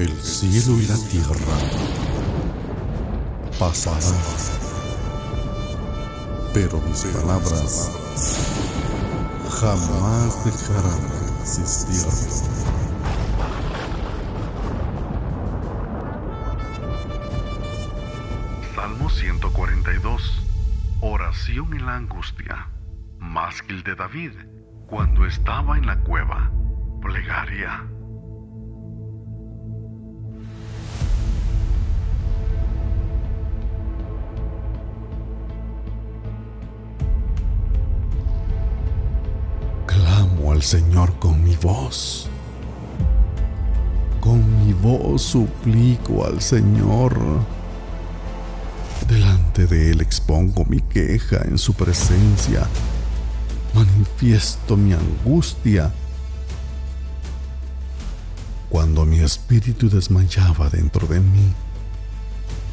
El cielo y la tierra pasarán, pero mis palabras jamás dejarán de existir. Salmo 142. Oración en la angustia. Másquil de David cuando estaba en la cueva. Plegaria. Al Señor con mi voz. Con mi voz suplico al Señor. Delante de Él expongo mi queja en su presencia. Manifiesto mi angustia. Cuando mi espíritu desmayaba dentro de mí,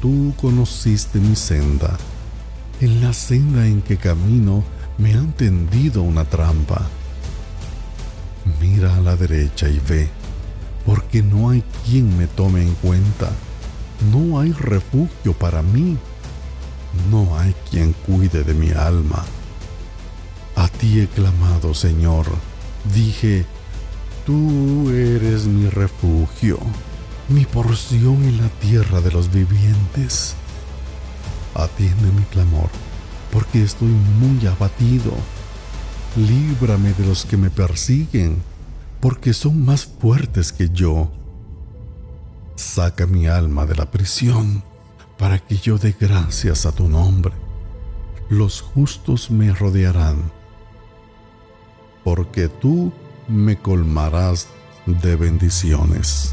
tú conociste mi senda. En la senda en que camino me han tendido una trampa. Mira a la derecha y ve, porque no hay quien me tome en cuenta. No hay refugio para mí. No hay quien cuide de mi alma. A ti he clamado, Señor. Dije, tú eres mi refugio, mi porción en la tierra de los vivientes. Atiende mi clamor, porque estoy muy abatido. Líbrame de los que me persiguen, porque son más fuertes que yo. Saca mi alma de la prisión, para que yo dé gracias a tu nombre. Los justos me rodearán, porque tú me colmarás de bendiciones.